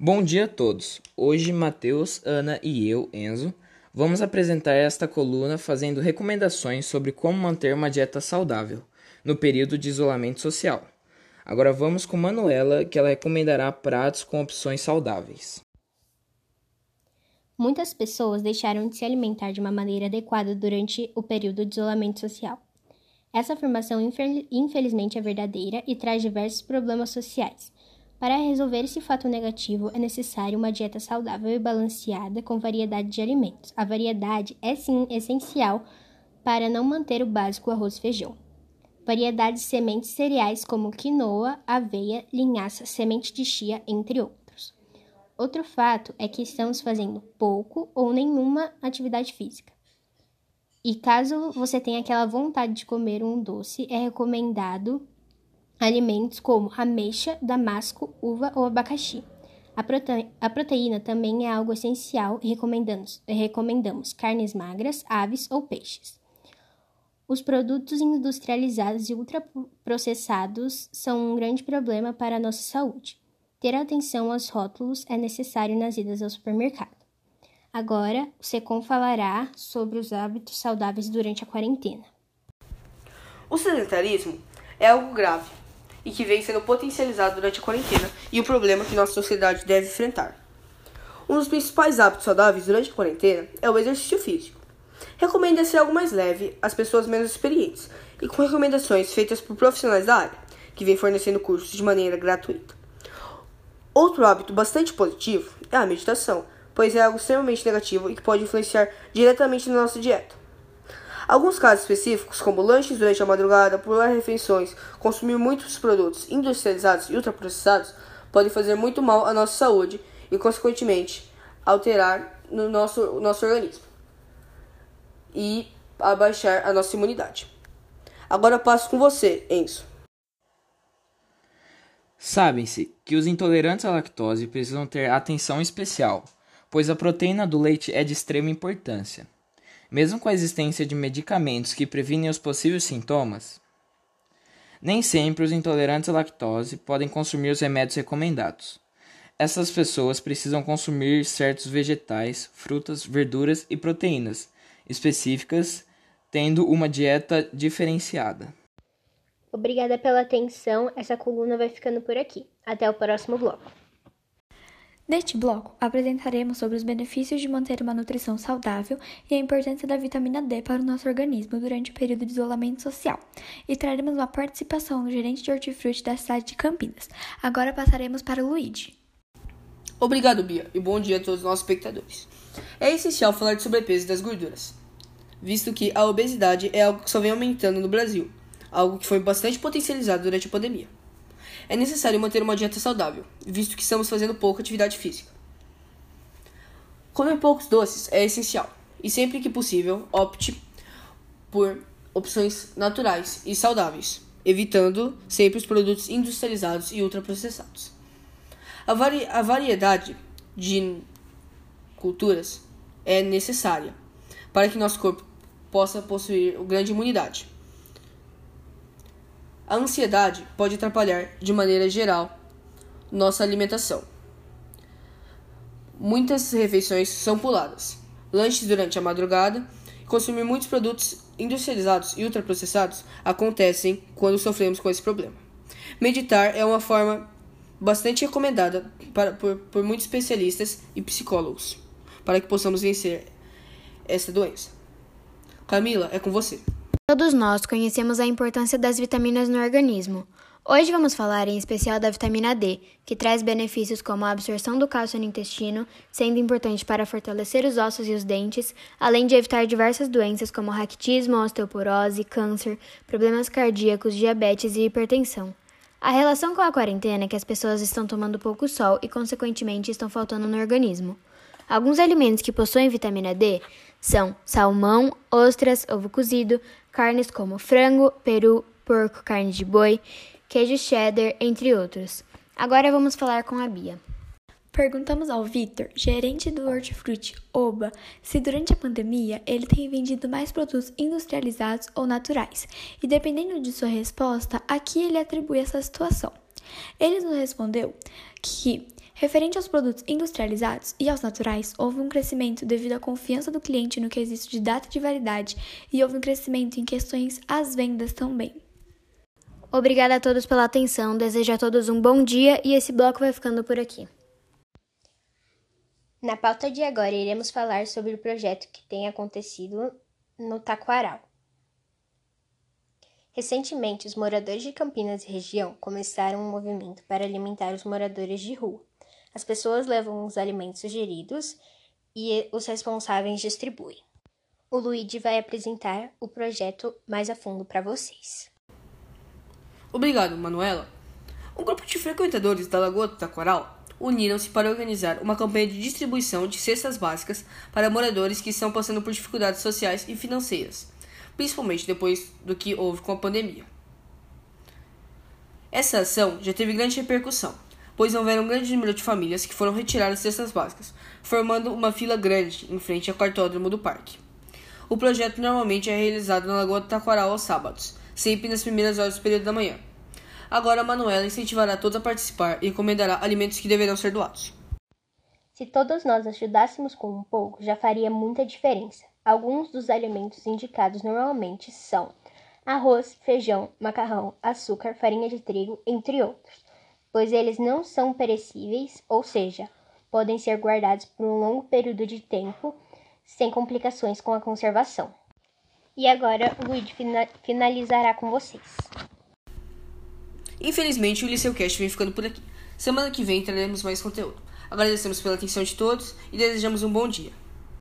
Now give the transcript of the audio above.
Bom dia a todos. Hoje, Matheus, Ana e eu, Enzo, vamos apresentar esta coluna fazendo recomendações sobre como manter uma dieta saudável no período de isolamento social. Agora vamos com Manuela, que ela recomendará pratos com opções saudáveis. Muitas pessoas deixaram de se alimentar de uma maneira adequada durante o período de isolamento social. Essa afirmação, infelizmente, é verdadeira e traz diversos problemas sociais para resolver esse fato negativo, é necessário uma dieta saudável e balanceada com variedade de alimentos. A variedade é sim essencial para não manter o básico arroz e feijão. Variedade de sementes cereais como quinoa, aveia, linhaça, semente de chia, entre outros. Outro fato é que estamos fazendo pouco ou nenhuma atividade física. E caso você tenha aquela vontade de comer um doce, é recomendado alimentos como ameixa, damasco, uva ou abacaxi. A, prote... a proteína também é algo essencial e recomendamos, recomendamos carnes magras, aves ou peixes. Os produtos industrializados e ultraprocessados são um grande problema para a nossa saúde. Ter atenção aos rótulos é necessário nas idas ao supermercado. Agora, o Secom falará sobre os hábitos saudáveis durante a quarentena. O sedentarismo é algo grave e que vem sendo potencializado durante a quarentena e o problema que nossa sociedade deve enfrentar. Um dos principais hábitos saudáveis durante a quarentena é o exercício físico. Recomenda-se algo mais leve às pessoas menos experientes e com recomendações feitas por profissionais da área, que vêm fornecendo cursos de maneira gratuita. Outro hábito bastante positivo é a meditação, pois é algo extremamente negativo e que pode influenciar diretamente na nossa dieta. Alguns casos específicos, como lanches durante a madrugada, pular refeições, consumir muitos produtos industrializados e ultraprocessados, podem fazer muito mal à nossa saúde e, consequentemente, alterar no nosso, nosso organismo e abaixar a nossa imunidade. Agora passo com você, Enzo. Sabem-se que os intolerantes à lactose precisam ter atenção especial, pois a proteína do leite é de extrema importância. Mesmo com a existência de medicamentos que previnem os possíveis sintomas, nem sempre os intolerantes à lactose podem consumir os remédios recomendados. Essas pessoas precisam consumir certos vegetais, frutas, verduras e proteínas específicas, tendo uma dieta diferenciada. Obrigada pela atenção. Essa coluna vai ficando por aqui. Até o próximo bloco. Neste bloco, apresentaremos sobre os benefícios de manter uma nutrição saudável e a importância da vitamina D para o nosso organismo durante o período de isolamento social. E traremos uma participação do gerente de hortifruti da cidade de Campinas. Agora passaremos para o Luigi. Obrigado, Bia, e bom dia a todos os nossos espectadores. É essencial falar de sobrepeso e das gorduras, visto que a obesidade é algo que só vem aumentando no Brasil, algo que foi bastante potencializado durante a pandemia é necessário manter uma dieta saudável, visto que estamos fazendo pouca atividade física. Comer poucos doces é essencial, e sempre que possível, opte por opções naturais e saudáveis, evitando sempre os produtos industrializados e ultraprocessados. A, vari a variedade de culturas é necessária para que nosso corpo possa possuir grande imunidade. A ansiedade pode atrapalhar, de maneira geral, nossa alimentação. Muitas refeições são puladas, lanches durante a madrugada consumir muitos produtos industrializados e ultraprocessados acontecem quando sofremos com esse problema. Meditar é uma forma bastante recomendada para, por, por muitos especialistas e psicólogos para que possamos vencer essa doença. Camila, é com você. Todos nós conhecemos a importância das vitaminas no organismo. Hoje vamos falar em especial da vitamina D, que traz benefícios como a absorção do cálcio no intestino, sendo importante para fortalecer os ossos e os dentes, além de evitar diversas doenças como raquitismo, osteoporose, câncer, problemas cardíacos, diabetes e hipertensão. A relação com a quarentena é que as pessoas estão tomando pouco sol e, consequentemente, estão faltando no organismo. Alguns alimentos que possuem vitamina D são salmão, ostras, ovo cozido, carnes como frango, peru, porco, carne de boi, queijo cheddar, entre outros. Agora vamos falar com a Bia. Perguntamos ao Victor, gerente do Hortifruti Oba, se durante a pandemia ele tem vendido mais produtos industrializados ou naturais. E dependendo de sua resposta, a ele atribui essa situação. Ele nos respondeu que Referente aos produtos industrializados e aos naturais, houve um crescimento devido à confiança do cliente no quesito de data de validade e houve um crescimento em questões às vendas também. Obrigada a todos pela atenção, desejo a todos um bom dia e esse bloco vai ficando por aqui. Na pauta de agora, iremos falar sobre o projeto que tem acontecido no Taquaral. Recentemente, os moradores de Campinas e região começaram um movimento para alimentar os moradores de rua. As pessoas levam os alimentos sugeridos e os responsáveis distribuem. O Luigi vai apresentar o projeto mais a fundo para vocês. Obrigado, Manuela. Um grupo de frequentadores da Lagoa do Taquaral uniram-se para organizar uma campanha de distribuição de cestas básicas para moradores que estão passando por dificuldades sociais e financeiras, principalmente depois do que houve com a pandemia. Essa ação já teve grande repercussão, pois houveram um grande número de famílias que foram retiradas cestas básicas, formando uma fila grande em frente ao cartódromo do parque. O projeto normalmente é realizado na Lagoa do Taquaral aos sábados, sempre nas primeiras horas do período da manhã. Agora a Manuela incentivará todos a participar e recomendará alimentos que deverão ser doados. Se todos nós ajudássemos com um pouco, já faria muita diferença. Alguns dos alimentos indicados normalmente são arroz, feijão, macarrão, açúcar, farinha de trigo, entre outros pois eles não são perecíveis, ou seja, podem ser guardados por um longo período de tempo sem complicações com a conservação. E agora o Luigi finalizará com vocês. Infelizmente, o Liceu Cast vem ficando por aqui. Semana que vem traremos mais conteúdo. Agradecemos pela atenção de todos e desejamos um bom dia.